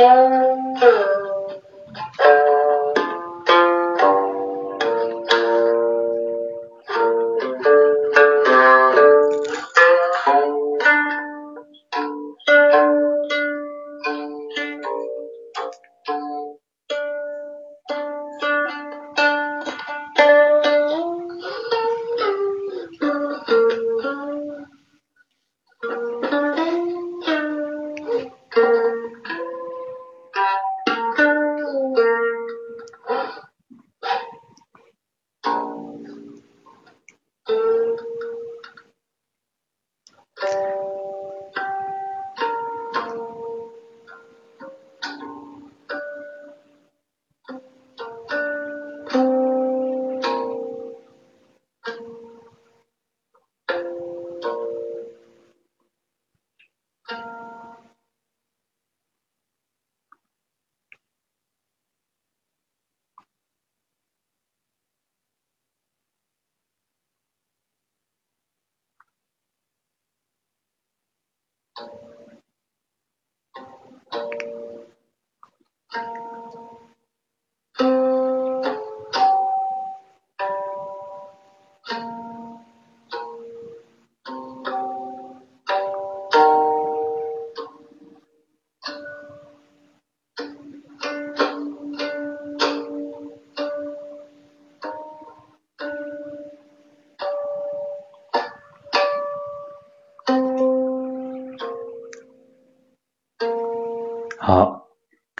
com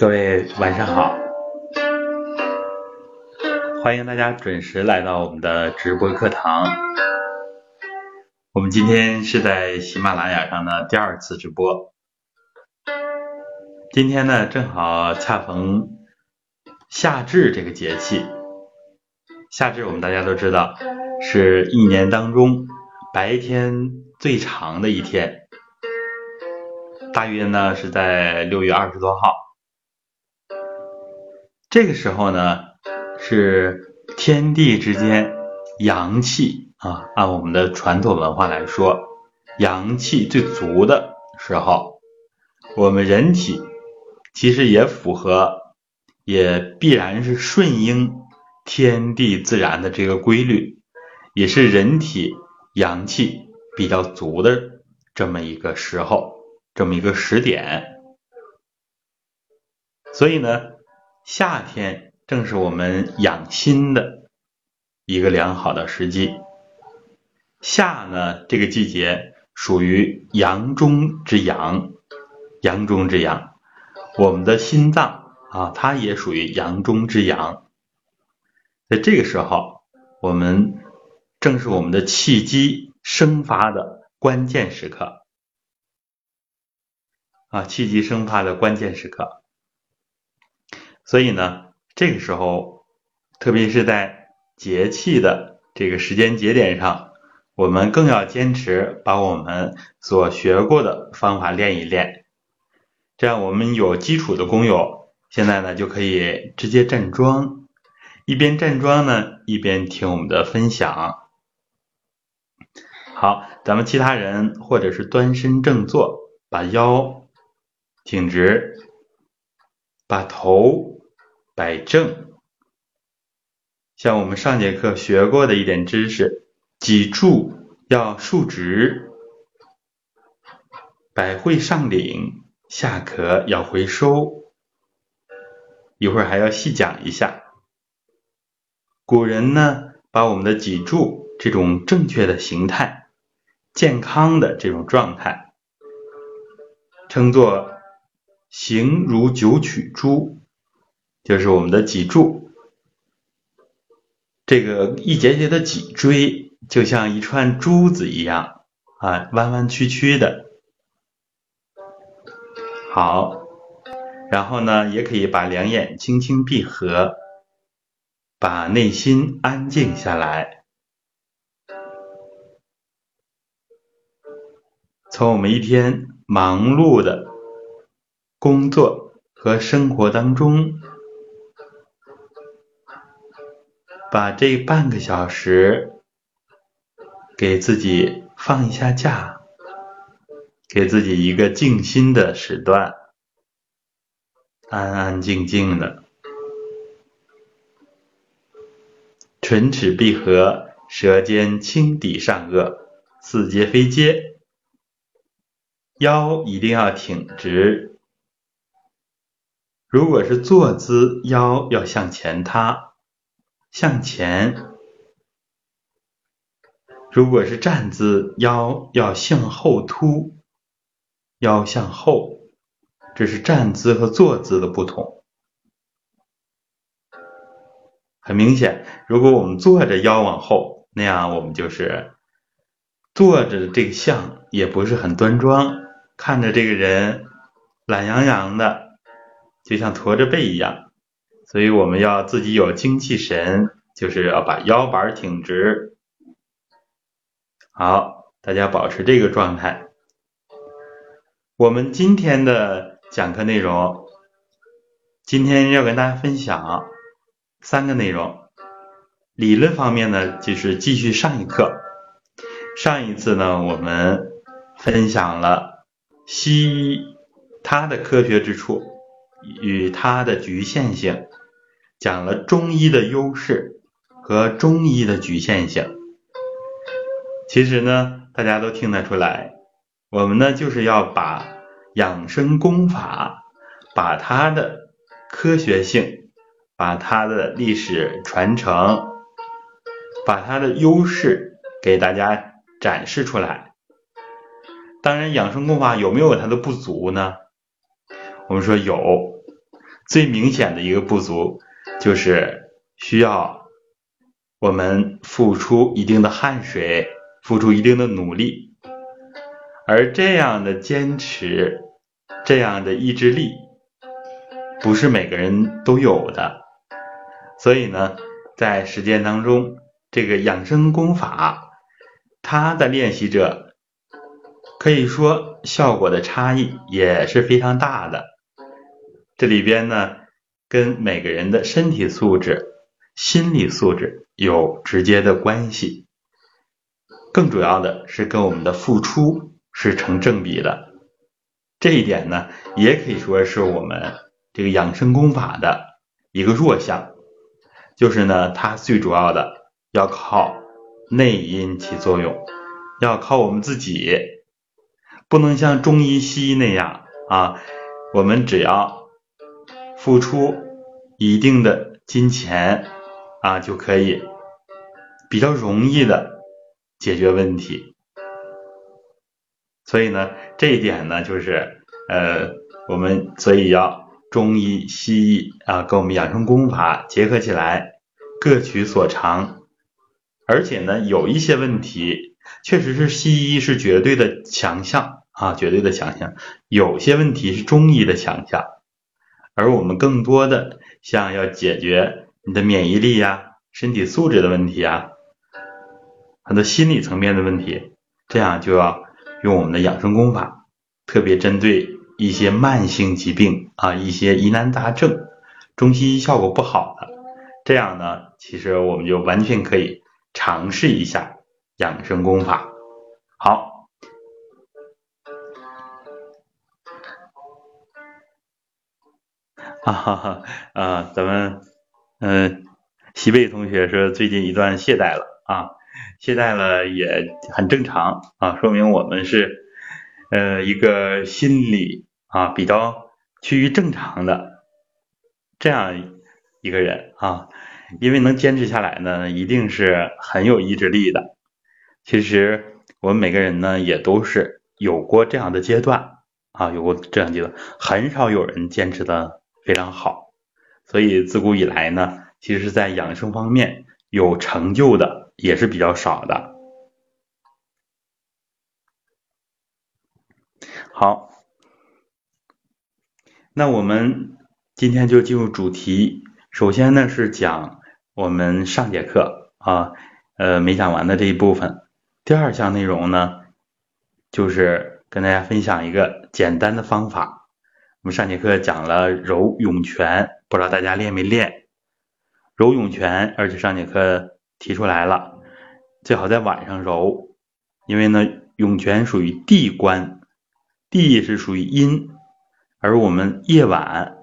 各位晚上好，欢迎大家准时来到我们的直播课堂。我们今天是在喜马拉雅上的第二次直播，今天呢正好恰逢夏至这个节气。夏至我们大家都知道是一年当中白天最长的一天，大约呢是在六月二十多号。这个时候呢，是天地之间阳气啊，按我们的传统文化来说，阳气最足的时候。我们人体其实也符合，也必然是顺应天地自然的这个规律，也是人体阳气比较足的这么一个时候，这么一个时点。所以呢。夏天正是我们养心的一个良好的时机。夏呢，这个季节属于阳中之阳，阳中之阳。我们的心脏啊，它也属于阳中之阳。在这个时候，我们正是我们的气机生发的关键时刻啊，气机生发的关键时刻。所以呢，这个时候，特别是在节气的这个时间节点上，我们更要坚持把我们所学过的方法练一练。这样，我们有基础的工友，现在呢就可以直接站桩，一边站桩呢，一边听我们的分享。好，咱们其他人或者是端身正坐，把腰挺直，把头。摆正，像我们上节课学过的一点知识，脊柱要竖直，百会上领，下颌要回收。一会儿还要细讲一下。古人呢，把我们的脊柱这种正确的形态、健康的这种状态，称作形如九曲珠。就是我们的脊柱，这个一节节的脊椎就像一串珠子一样啊，弯弯曲曲的。好，然后呢，也可以把两眼轻轻闭合，把内心安静下来。从我们一天忙碌的工作和生活当中。把这半个小时给自己放一下假，给自己一个静心的时段，安安静静的，唇齿闭合，舌尖轻抵上颚，似接非接，腰一定要挺直。如果是坐姿，腰要向前塌，向前。如果是站姿，腰要向后凸，腰向后，这是站姿和坐姿的不同。很明显，如果我们坐着腰往后，那样我们就是坐着的这个相也不是很端庄，看着这个人懒洋洋的，就像驼着背一样。所以我们要自己有精气神，就是要把腰板挺直。好，大家保持这个状态。我们今天的讲课内容，今天要跟大家分享三个内容。理论方面呢，就是继续上一课。上一次呢，我们分享了西医它的科学之处与它的局限性，讲了中医的优势和中医的局限性。其实呢，大家都听得出来，我们呢就是要把养生功法，把它的科学性，把它的历史传承，把它的优势给大家展示出来。当然，养生功法有没有它的不足呢？我们说有，最明显的一个不足就是需要我们付出一定的汗水。付出一定的努力，而这样的坚持，这样的意志力，不是每个人都有的。所以呢，在实践当中，这个养生功法，它的练习者可以说效果的差异也是非常大的。这里边呢，跟每个人的身体素质、心理素质有直接的关系。更主要的是跟我们的付出是成正比的，这一点呢，也可以说是我们这个养生功法的一个弱项，就是呢，它最主要的要靠内因起作用，要靠我们自己，不能像中医西医那样啊，我们只要付出一定的金钱啊，就可以比较容易的。解决问题，所以呢，这一点呢，就是呃，我们所以要中医、西医啊，跟我们养生功法结合起来，各取所长。而且呢，有一些问题确实是西医是绝对的强项啊，绝对的强项；有些问题是中医的强项，而我们更多的像要解决你的免疫力呀、身体素质的问题啊。很多心理层面的问题，这样就要用我们的养生功法，特别针对一些慢性疾病啊，一些疑难杂症，中西医效果不好的，这样呢，其实我们就完全可以尝试一下养生功法。好，哈哈啊，咱们嗯，西贝同学说最近一段懈怠了啊。懈怠了也很正常啊，说明我们是呃一个心理啊比较趋于正常的这样一个人啊，因为能坚持下来呢，一定是很有意志力的。其实我们每个人呢也都是有过这样的阶段啊，有过这样阶段，很少有人坚持的非常好。所以自古以来呢，其实，在养生方面有成就的。也是比较少的。好，那我们今天就进入主题。首先呢是讲我们上节课啊，呃没讲完的这一部分。第二项内容呢，就是跟大家分享一个简单的方法。我们上节课讲了揉涌泉，不知道大家练没练？揉涌泉，而且上节课。提出来了，最好在晚上揉，因为呢，涌泉属于地关，地是属于阴，而我们夜晚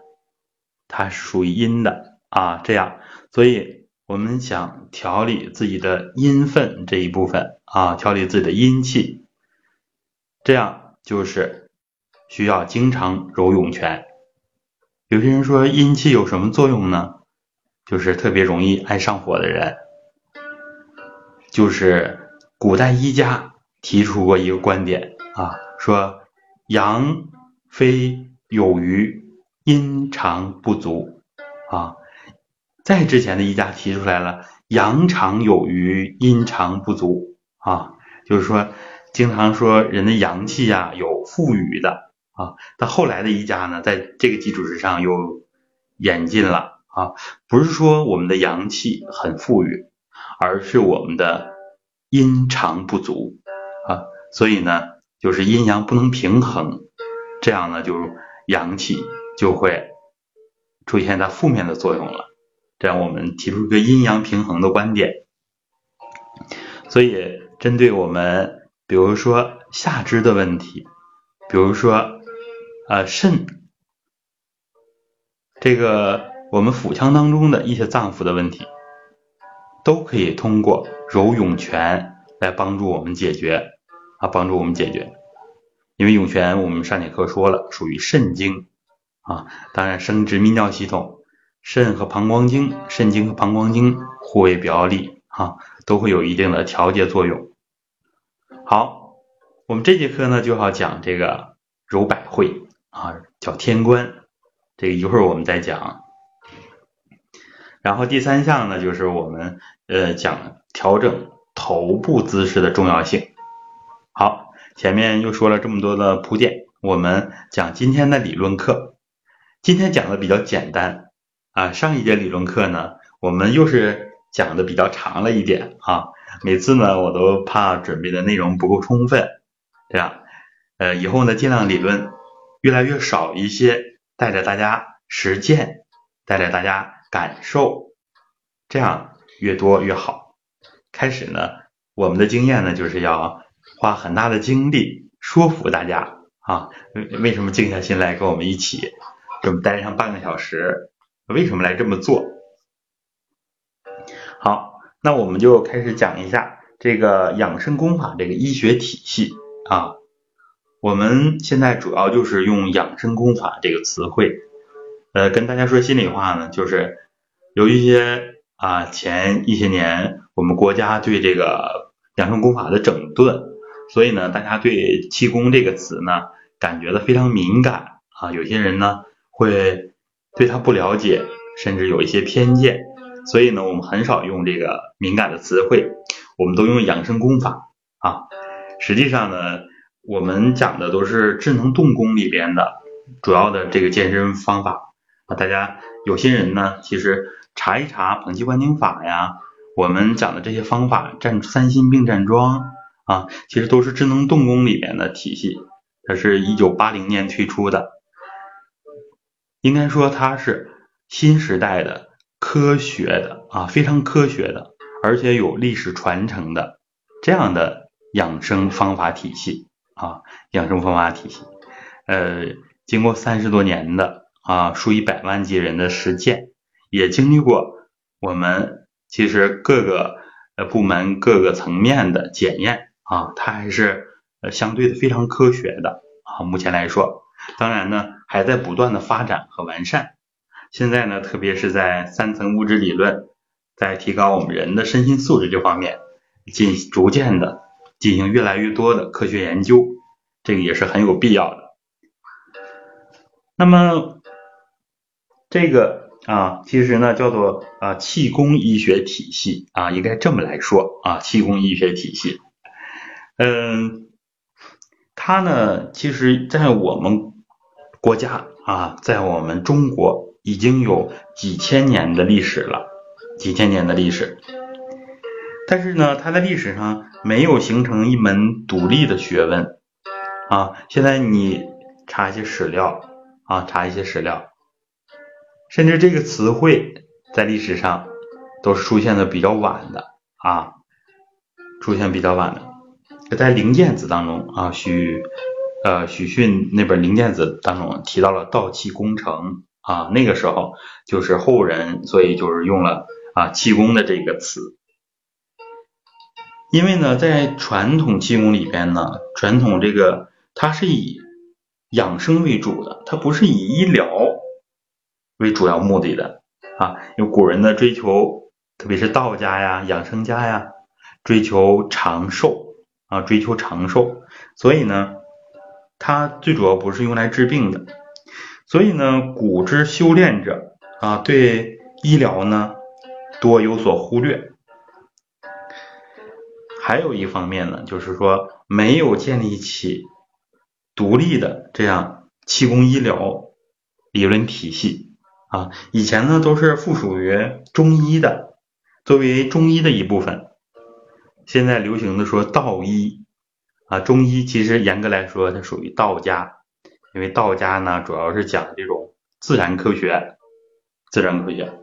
它是属于阴的啊，这样，所以我们想调理自己的阴分这一部分啊，调理自己的阴气，这样就是需要经常揉涌泉。有些人说阴气有什么作用呢？就是特别容易爱上火的人，就是古代医家提出过一个观点啊，说阳非有余。阴常不足啊，在之前的医家提出来了，阳常有余，阴常不足啊，就是说经常说人的阳气呀有富余的啊，但后来的医家呢，在这个基础之上又演进了啊，不是说我们的阳气很富裕，而是我们的阴长不足啊，所以呢，就是阴阳不能平衡，这样呢就阳气。就会出现它负面的作用了，这样我们提出一个阴阳平衡的观点。所以，针对我们比如说下肢的问题，比如说呃肾，这个我们腹腔当中的一些脏腑的问题，都可以通过揉涌泉来帮助我们解决啊，帮助我们解决。因为涌泉我们上节课说了，属于肾经。啊，当然生殖泌尿系统，肾和膀胱经，肾经和膀胱经互为表里啊，都会有一定的调节作用。好，我们这节课呢就要讲这个揉百会啊，叫天官，这个一会儿我们再讲。然后第三项呢就是我们呃讲调整头部姿势的重要性。好，前面又说了这么多的铺垫，我们讲今天的理论课。今天讲的比较简单啊，上一节理论课呢，我们又是讲的比较长了一点啊。每次呢，我都怕准备的内容不够充分，这样，呃，以后呢，尽量理论越来越少一些，带着大家实践，带着大家感受，这样越多越好。开始呢，我们的经验呢，就是要花很大的精力说服大家啊，为为什么静下心来跟我们一起。这么待上半个小时，为什么来这么做？好，那我们就开始讲一下这个养生功法这个医学体系啊。我们现在主要就是用养生功法这个词汇，呃，跟大家说心里话呢，就是有一些啊，前一些年我们国家对这个养生功法的整顿，所以呢，大家对气功这个词呢，感觉的非常敏感啊，有些人呢。会对他不了解，甚至有一些偏见，所以呢，我们很少用这个敏感的词汇，我们都用养生功法啊。实际上呢，我们讲的都是智能动功里边的主要的这个健身方法啊。大家有些人呢，其实查一查捧气观景法呀，我们讲的这些方法，站三心并站桩啊，其实都是智能动功里边的体系，它是一九八零年推出的。应该说它是新时代的科学的啊，非常科学的，而且有历史传承的这样的养生方法体系啊，养生方法体系，呃，经过三十多年的啊，数以百万计人的实践，也经历过我们其实各个呃部门各个层面的检验啊，它还是呃相对的非常科学的啊，目前来说。当然呢，还在不断的发展和完善。现在呢，特别是在三层物质理论，在提高我们人的身心素质这方面，进逐渐的进行越来越多的科学研究，这个也是很有必要的。那么，这个啊，其实呢，叫做啊气功医学体系啊，应该这么来说啊，气功医学体系，嗯。它呢，其实，在我们国家啊，在我们中国已经有几千年的历史了，几千年的历史。但是呢，它在历史上没有形成一门独立的学问啊。现在你查一些史料啊，查一些史料，甚至这个词汇在历史上都是出现的比较晚的啊，出现比较晚的。在《灵剑子》当中啊，许呃许逊那本《灵剑子》当中提到了道气功成啊，那个时候就是后人，所以就是用了啊气功的这个词。因为呢，在传统气功里边呢，传统这个它是以养生为主的，它不是以医疗为主要目的的啊。有古人的追求，特别是道家呀、养生家呀，追求长寿啊，追求长寿，所以呢，它最主要不是用来治病的。所以呢，古之修炼者啊，对医疗呢多有所忽略。还有一方面呢，就是说没有建立起独立的这样气功医疗理论体系啊。以前呢都是附属于中医的，作为中医的一部分。现在流行的说道医啊，中医其实严格来说它属于道家。因为道家呢，主要是讲这种自然科学，自然科学。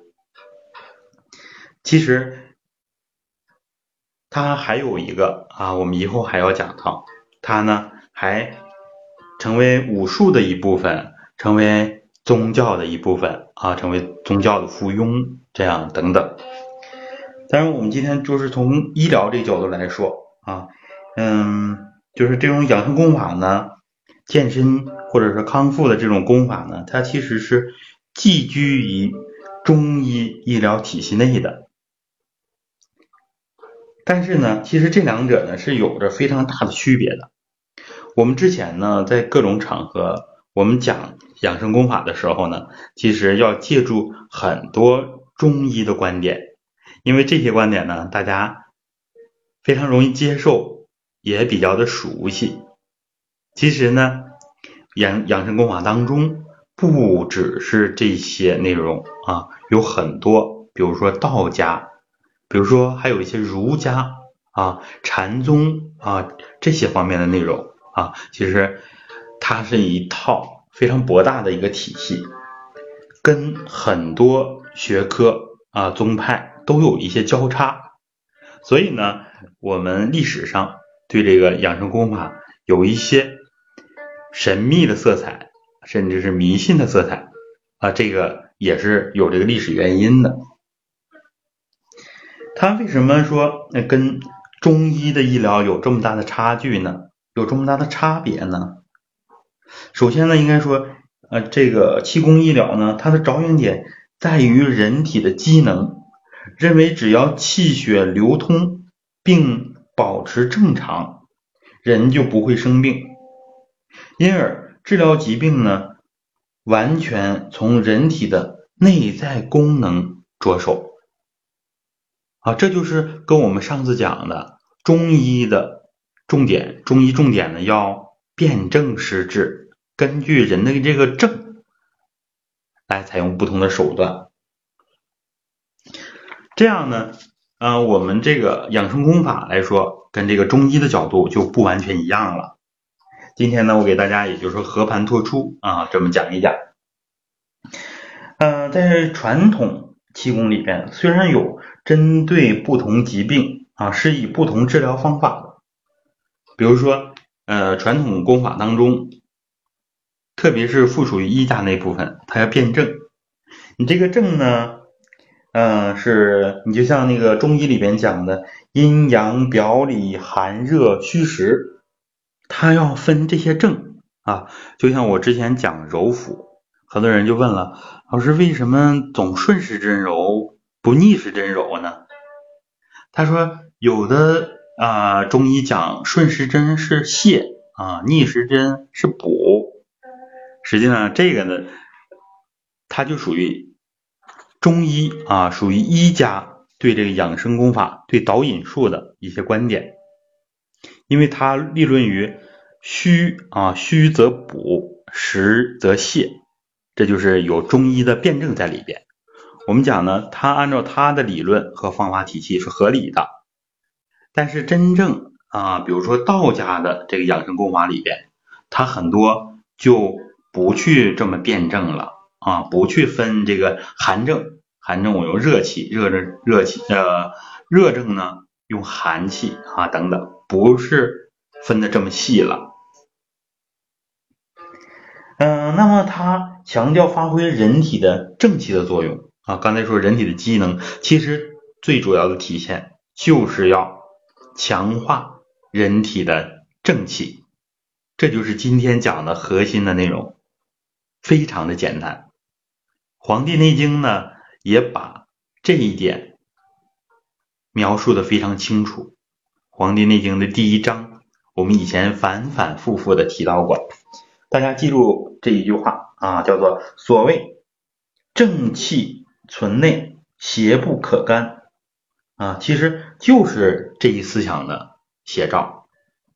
其实它还有一个啊，我们以后还要讲到，它呢还成为武术的一部分，成为宗教的一部分啊，成为宗教的附庸，这样等等。当然，我们今天就是从医疗这角度来说啊，嗯，就是这种养生功法呢。健身或者是康复的这种功法呢，它其实是寄居于中医医疗体系内的。但是呢，其实这两者呢是有着非常大的区别的。我们之前呢在各种场合我们讲养生功法的时候呢，其实要借助很多中医的观点，因为这些观点呢大家非常容易接受，也比较的熟悉。其实呢，养养生功法当中不只是这些内容啊，有很多，比如说道家，比如说还有一些儒家啊、禅宗啊这些方面的内容啊，其实它是一套非常博大的一个体系，跟很多学科啊宗派都有一些交叉，所以呢，我们历史上对这个养生功法有一些。神秘的色彩，甚至是迷信的色彩啊，这个也是有这个历史原因的。它为什么说那跟中医的医疗有这么大的差距呢？有这么大的差别呢？首先呢，应该说，呃，这个气功医疗呢，它的着眼点在于人体的机能，认为只要气血流通并保持正常，人就不会生病。因而治疗疾病呢，完全从人体的内在功能着手啊，这就是跟我们上次讲的中医的重点。中医重点呢要辨证施治，根据人的这个症来采用不同的手段。这样呢，嗯，我们这个养生功法来说，跟这个中医的角度就不完全一样了。今天呢，我给大家也就是说和盘托出啊，这么讲一讲。嗯，在传统气功里边，虽然有针对不同疾病啊，是以不同治疗方法的，比如说呃，传统功法当中，特别是附属于医家那部分，它要辨证。你这个证呢，嗯，是你就像那个中医里边讲的阴阳表里寒热虚实。它要分这些症啊，就像我之前讲揉腹，很多人就问了，老师为什么总顺时针揉不逆时针揉呢？他说有的啊中医讲顺时针是泻啊，逆时针是补，实际上这个呢，它就属于中医啊，属于医家对这个养生功法、对导引术的一些观点，因为它立论于。虚啊，虚则补，实则泻，这就是有中医的辩证在里边。我们讲呢，他按照他的理论和方法体系是合理的，但是真正啊，比如说道家的这个养生功法里边，他很多就不去这么辩证了啊，不去分这个寒症，寒症我用热气，热热热气呃，热症呢用寒气啊等等，不是分的这么细了。嗯，嗯，那么它强调发挥人体的正气的作用啊。刚才说人体的机能，其实最主要的体现就是要强化人体的正气，这就是今天讲的核心的内容，非常的简单。《黄帝内经》呢也把这一点描述的非常清楚，《黄帝内经》的第一章，我们以前反反复复的提到过。大家记住这一句话啊，叫做“所谓正气存内，邪不可干”，啊，其实就是这一思想的写照，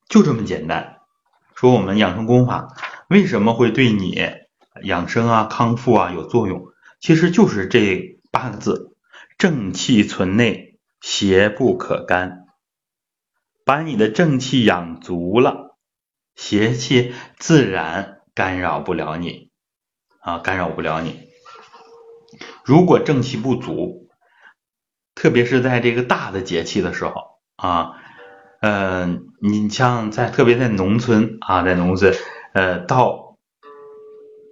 就这么简单。说我们养生功法为什么会对你养生啊、康复啊有作用，其实就是这八个字：正气存内，邪不可干。把你的正气养足了。邪气自然干扰不了你啊，干扰不了你。如果正气不足，特别是在这个大的节气的时候啊，嗯，你像在特别在农村啊，在农村，呃，到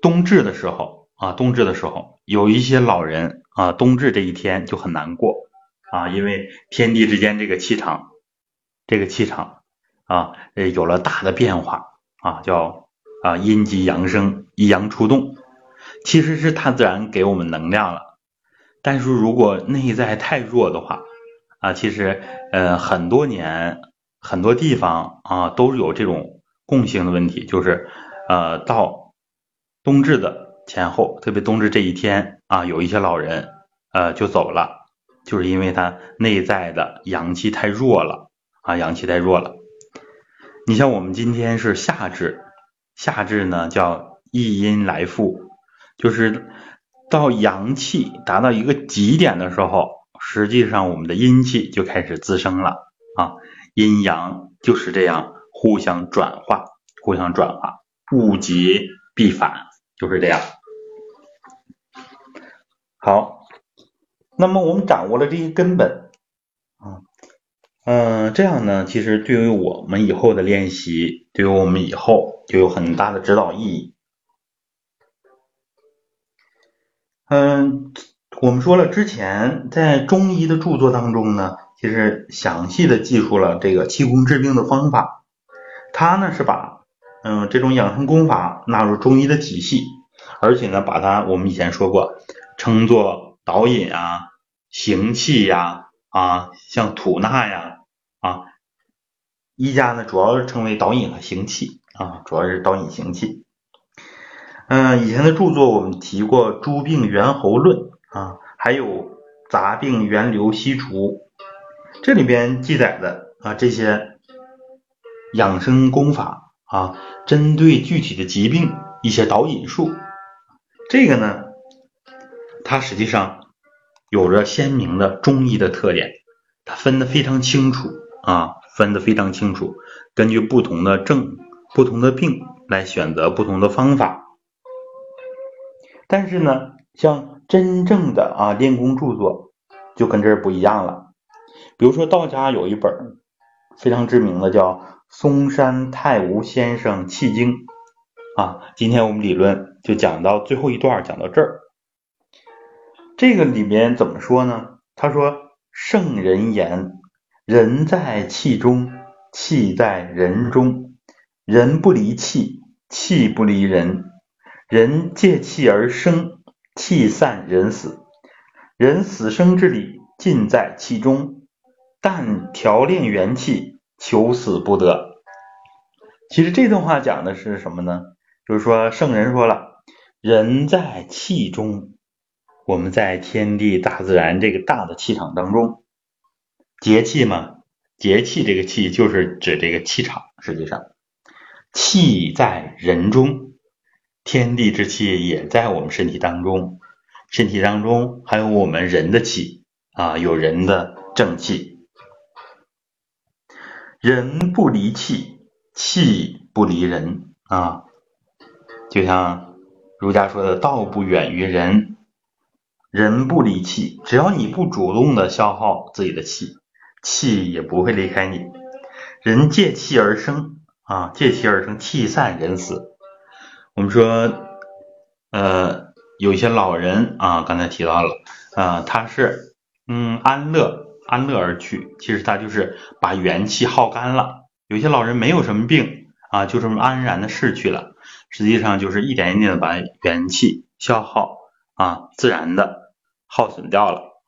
冬至的时候啊，冬至的时候，有一些老人啊，冬至这一天就很难过啊，因为天地之间这个气场，这个气场。啊，呃，有了大的变化啊，叫啊阴极阳生，一阳出动，其实是它自然给我们能量了。但是如果内在太弱的话啊，其实呃很多年很多地方啊都有这种共性的问题，就是呃到冬至的前后，特别冬至这一天啊，有一些老人呃就走了，就是因为他内在的阳气太弱了啊，阳气太弱了。你像我们今天是夏至，夏至呢叫一阴来复，就是到阳气达到一个极点的时候，实际上我们的阴气就开始滋生了啊，阴阳就是这样互相转化，互相转化，物极必反，就是这样。好，那么我们掌握了这些根本啊。嗯，这样呢，其实对于我们以后的练习，对于我们以后就有很大的指导意义。嗯，我们说了，之前在中医的著作当中呢，其实详细的记述了这个气功治病的方法。他呢是把嗯这种养生功法纳入中医的体系，而且呢把它我们以前说过，称作导引啊、行气呀啊，像吐纳呀。啊，医家呢主要是称为导引和行气啊，主要是导引行气。嗯，以前的著作我们提过《诸病源候论》啊，还有《杂病源流析除》，这里边记载的啊这些养生功法啊，针对具体的疾病一些导引术，这个呢，它实际上有着鲜明的中医的特点，它分得非常清楚。啊，分得非常清楚，根据不同的症、不同的病来选择不同的方法。但是呢，像真正的啊练功著作就跟这儿不一样了。比如说道家有一本非常知名的叫《嵩山太吾先生气经》啊，今天我们理论就讲到最后一段，讲到这儿。这个里面怎么说呢？他说：“圣人言。”人在气中，气在人中。人不离气，气不离人。人借气而生，气散人死。人死生之理尽在气中。但调炼元气，求死不得。其实这段话讲的是什么呢？就是说圣人说了，人在气中，我们在天地大自然这个大的气场当中。节气嘛，节气这个气就是指这个气场。实际上，气在人中，天地之气也在我们身体当中。身体当中还有我们人的气啊，有人的正气。人不离气，气不离人啊。就像儒家说的“道不远于人”，人不离气，只要你不主动的消耗自己的气。气也不会离开你，人借气而生啊，借气而生，气散人死。我们说呃，有一些老人啊，刚才提到了啊，他是嗯安乐安乐而去，其实他就是把元气耗干了。有些老人没有什么病啊，就这么安然的逝去了，实际上就是一点一点的把元气消耗啊，自然的耗损掉了。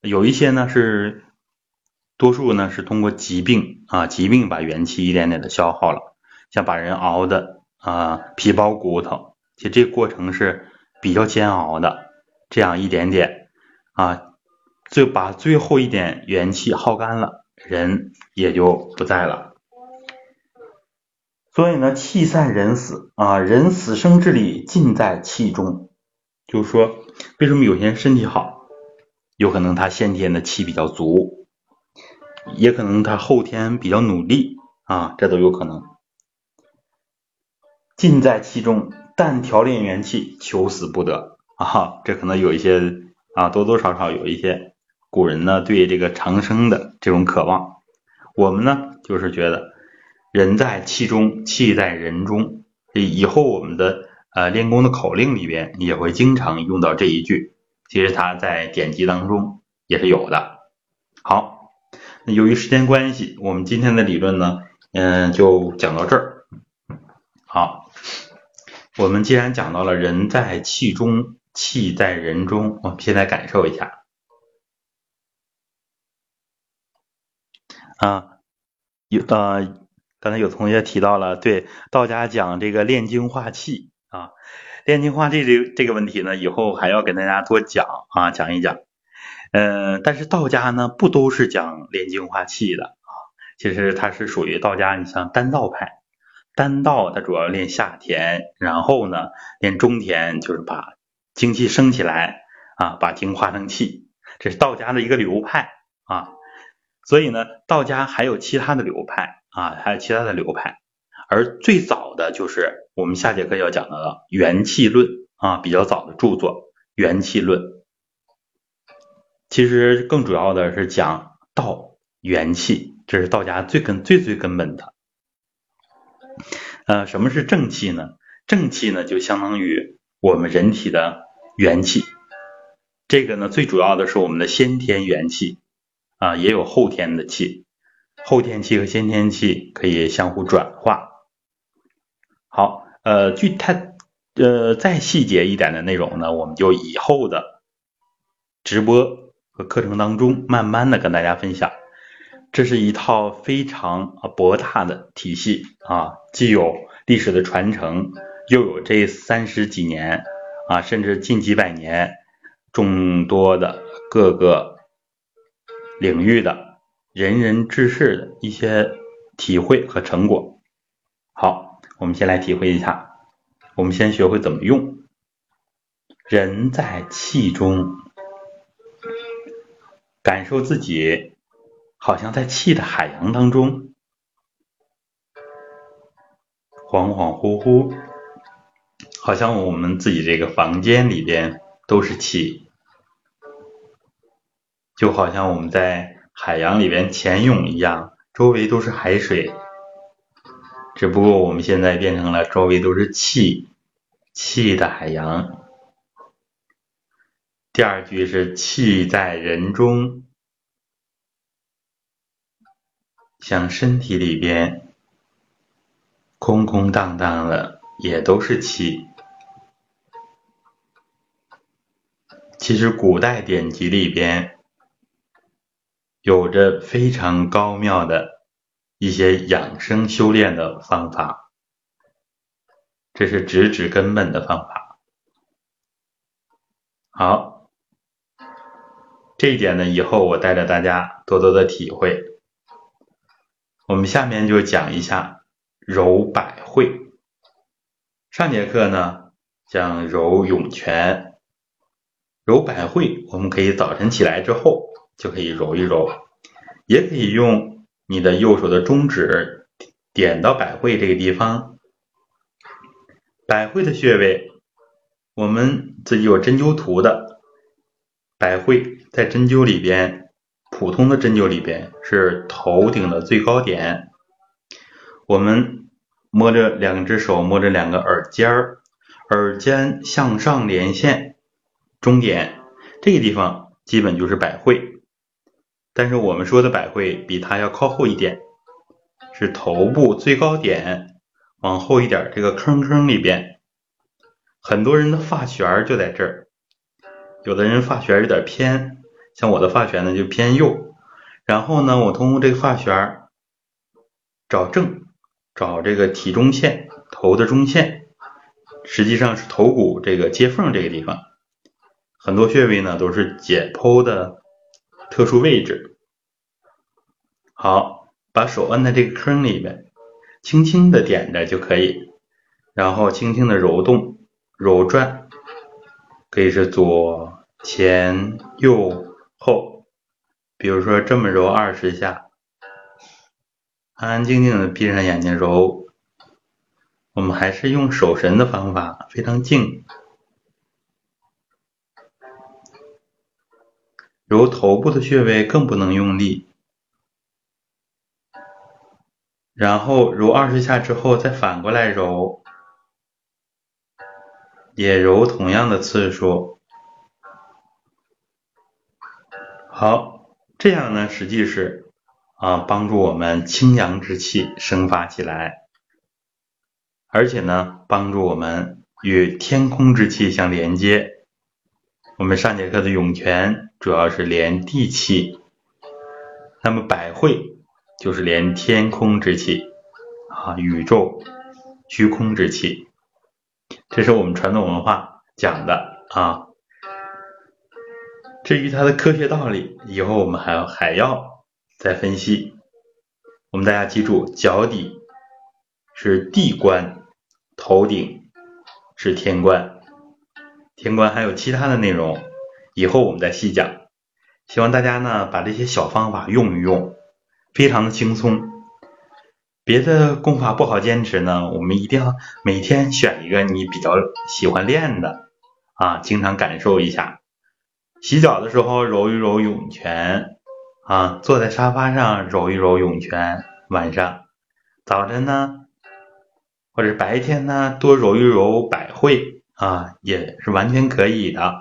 有一些呢是。多数呢是通过疾病啊，疾病把元气一点点的消耗了，像把人熬的啊皮包骨头，其实这个过程是比较煎熬的，这样一点点啊，就把最后一点元气耗干了，人也就不在了。所以呢，气散人死啊，人死生之理尽在气中。就是说，为什么有些人身体好，有可能他先天的气比较足。也可能他后天比较努力啊，这都有可能。尽在其中，但调炼元气，求死不得啊！这可能有一些啊，多多少少有一些古人呢对这个长生的这种渴望。我们呢就是觉得人在气中，气在人中。以后我们的呃练功的口令里边也会经常用到这一句，其实它在典籍当中也是有的。好。由于时间关系，我们今天的理论呢，嗯，就讲到这儿。我们既然讲到了人在气中，气在人中，我们现在感受一下。啊，有呃，刚才有同学提到了，对道家讲这个炼精化气啊，炼精化气这这个问题呢，以后还要跟大家多讲啊，讲一讲。嗯，但是道家呢不都是讲炼精化气的啊，其实它是属于道家，你像丹道派，丹道它主要练下田，然后呢练中田，就是把精气升起来啊，把精化成气，这是道家的一个流派啊。所以呢，道家还有其他的流派啊，还有其他的流派，而最早的就是我们下节课要讲的元气论啊，比较早的著作元气论。其实更主要的是讲道元气，这是道家最根最最根本的。呃，什么是正气呢？正气呢，就相当于我们人体的元气。这个呢，最主要的是我们的先天元气啊，也有后天的气。后天气和先天气可以相互转化。好，呃，具太呃再细节一点的内容呢，我们就以后的直播。和课程当中，慢慢的跟大家分享，这是一套非常博大的体系啊，既有历史的传承，又有这三十几年啊，甚至近几百年众多的各个领域的仁人志士的一些体会和成果。好，我们先来体会一下，我们先学会怎么用。人在气中。感受自己好像在气的海洋当中，恍恍惚惚，好像我们自己这个房间里边都是气，就好像我们在海洋里边潜泳一样，周围都是海水，只不过我们现在变成了周围都是气，气的海洋。第二句是气在人中，像身体里边空空荡荡的，也都是气。其实古代典籍里边有着非常高妙的一些养生修炼的方法，这是直指根本的方法。好。这一点呢，以后我带着大家多多的体会。我们下面就讲一下揉百会。上节课呢讲揉涌泉，揉百会，我们可以早晨起来之后就可以揉一揉，也可以用你的右手的中指点到百会这个地方。百会的穴位，我们自己有针灸图的百会。在针灸里边，普通的针灸里边是头顶的最高点。我们摸着两只手，摸着两个耳尖儿，耳尖向上连线，中点。这个地方基本就是百会。但是我们说的百会比它要靠后一点，是头部最高点往后一点这个坑坑里边，很多人的发旋就在这儿，有的人发旋有点偏，像我的发旋呢就偏右，然后呢我通过这个发旋找正，找这个体中线，头的中线。实际上是头骨这个接缝这个地方，很多穴位呢都是解剖的特殊位置。好，把手按在这个坑里边，轻轻的点着就可以，然后轻轻的揉动、揉转，可以是左、前、右、后，比如说这么揉二十下，安安静静的闭上眼睛揉。我们还是用手神的方法，非常静。揉头部的穴位更不能用力，然后揉二十下之后再反过来揉，也揉同样的次数。好，这样呢，实际是啊，帮助我们清阳之气生发起来。而且呢，帮助我们与天空之气相连接。我们上节课的涌泉主要是连地气，那么百会就是连天空之气啊，宇宙虚空之气。这是我们传统文化讲的啊。至于它的科学道理，以后我们还要还要再分析。我们大家记住，脚底是地关。头顶是天关，天关还有其他的内容，以后我们再细讲。希望大家呢把这些小方法用一用，非常的轻松。别的功法不好坚持呢，我们一定要每天选一个你比较喜欢练的啊，经常感受一下。洗脚的时候揉一揉涌泉啊，坐在沙发上揉一揉涌泉。晚上，早晨呢？或者白天呢，多揉一揉百会啊，也是完全可以的。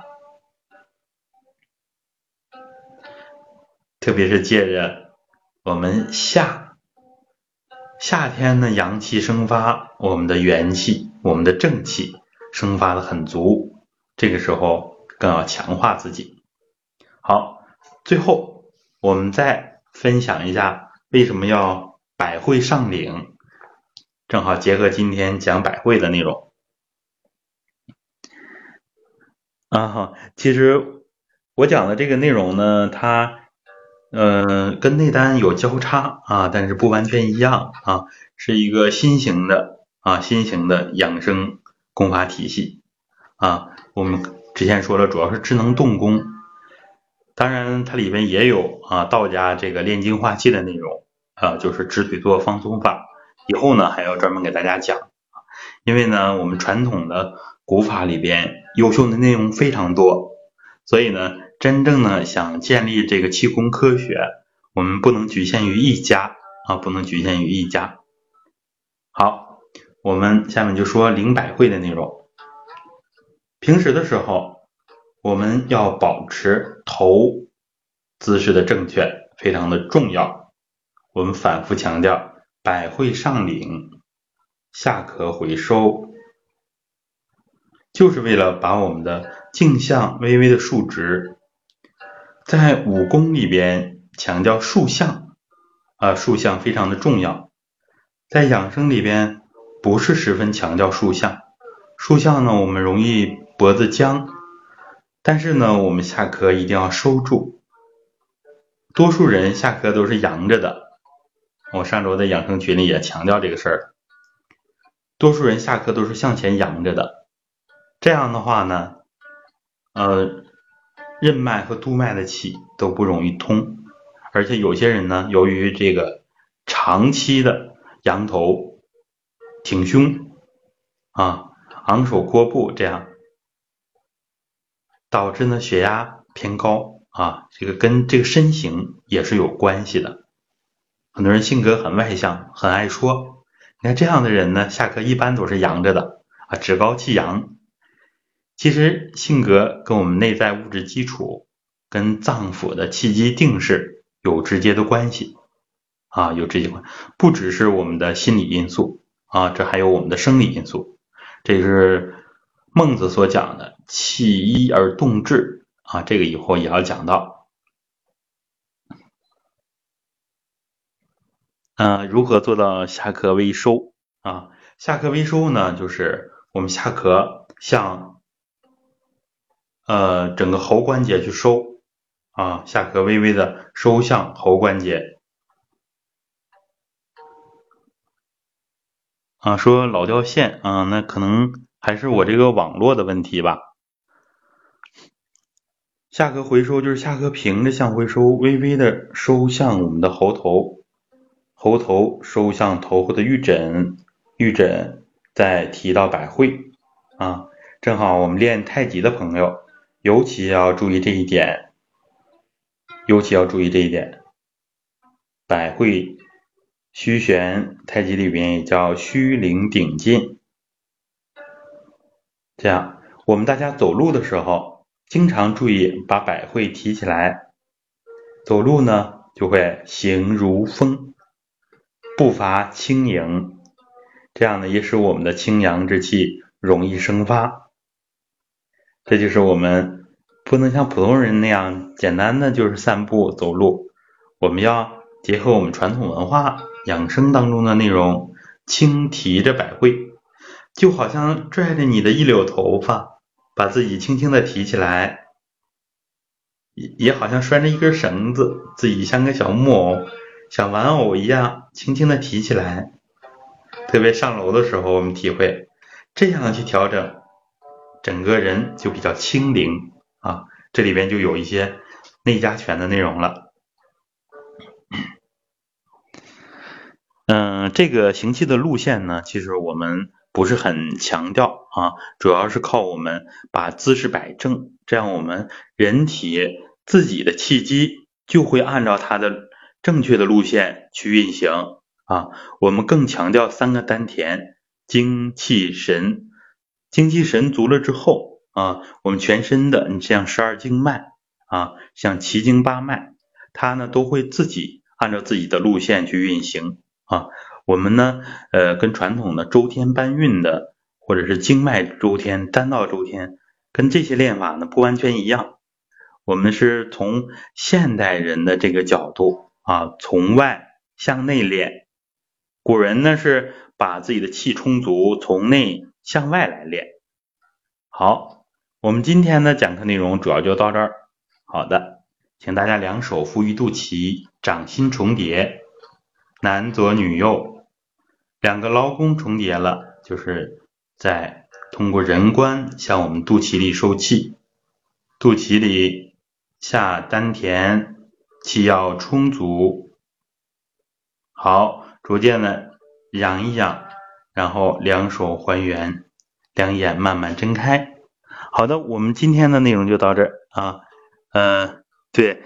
特别是借着我们夏夏天呢，阳气生发，我们的元气、我们的正气生发的很足，这个时候更要强化自己。好，最后我们再分享一下为什么要百会上领。正好结合今天讲百会的内容啊哈，其实我讲的这个内容呢，它嗯跟内丹有交叉啊，但是不完全一样啊，是一个新型的啊新型的养生功法体系啊。我们之前说了，主要是智能动功，当然它里面也有啊道家这个炼精化气的内容啊，就是直腿坐放松法。以后呢还要专门给大家讲，因为呢我们传统的古法里边优秀的内容非常多，所以呢真正呢想建立这个气功科学，我们不能局限于一家啊，不能局限于一家。好，我们下面就说灵百会的内容。平时的时候，我们要保持头姿势的正确，非常的重要。我们反复强调。百会上领，下颌回收，就是为了把我们的颈项微微的竖直。在武功里边强调竖向，啊，竖向非常的重要。在养生里边不是十分强调竖向，竖向呢我们容易脖子僵，但是呢我们下颌一定要收住。多数人下颌都是扬着的。我上周在养生群里也强调这个事儿，多数人下颌都是向前扬着的，这样的话呢，呃，任脉和督脉的气都不容易通，而且有些人呢，由于这个长期的扬头、挺胸啊、昂首阔步这样，导致呢血压偏高啊，这个跟这个身形也是有关系的。很多人性格很外向，很爱说。你看这样的人呢，下课一般都是扬着的啊，趾高气扬。其实性格跟我们内在物质基础、跟脏腑的气机定势有直接的关系啊，有直接关，不只是我们的心理因素啊，这还有我们的生理因素。这是孟子所讲的“气一而动志”啊，这个以后也要讲到。嗯，如何做到下颌微收啊？下颌微收呢，就是我们下颌向。呃，整个喉关节去收啊，下颌微微的收向喉关节啊。说老掉线啊，那可能还是我这个网络的问题吧。下颌回收就是下颌平着向回收，微微的收向我们的喉头，喉头收向头后的玉枕，玉枕再提到百会啊。正好我们练太极的朋友。尤其要注意这一点，尤其要注意这一点。百会虚旋，太极里边也叫虚灵顶劲。这样，我们大家走路的时候，经常注意把百会提起来。走路呢，就会行如风，步伐轻盈，这样呢，也使我们的清阳之气容易生发。这就是我们。不能像普通人那样简单的就是散步走路，我们要结合我们传统文化养生当中的内容，轻提着百会，就好像拽着你的一绺头发，把自己轻轻的提起来，也也好像拴着一根绳子，自己像个小木偶、小玩偶一样轻轻的提起来。特别上楼的时候，我们体会这样的去调整，整个人就比较轻灵。啊，这里边就有一些内家拳的内容了。嗯，这个行气的路线呢，其实我们不是很强调啊，主要是靠我们把姿势摆正，这样我们人体自己的气机就会按照它的正确的路线去运行啊。我们更强调三个丹田，精气神，精气神足了之后。啊，我们全身的，你像十二经脉啊，像奇经八脉，它呢都会自己按照自己的路线去运行啊。我们呢，呃，跟传统的周天搬运的，或者是经脉周天、丹道周天，跟这些练法呢不完全一样。我们是从现代人的这个角度啊，从外向内练。古人呢是把自己的气充足，从内向外来练。好。我们今天的讲课内容主要就到这儿。好的，请大家两手扶于肚脐，掌心重叠，男左女右，两个劳宫重叠了，就是在通过人观向我们肚脐里收气，肚脐里下丹田，气要充足。好，逐渐的养一养，然后两手还原，两眼慢慢睁开。好的，我们今天的内容就到这儿啊。嗯，对，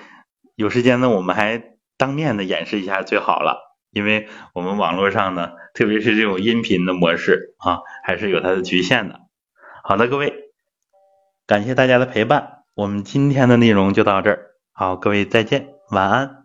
有时间呢，我们还当面的演示一下最好了，因为我们网络上呢，特别是这种音频的模式啊，还是有它的局限的。好的，各位，感谢大家的陪伴，我们今天的内容就到这儿。好，各位再见，晚安。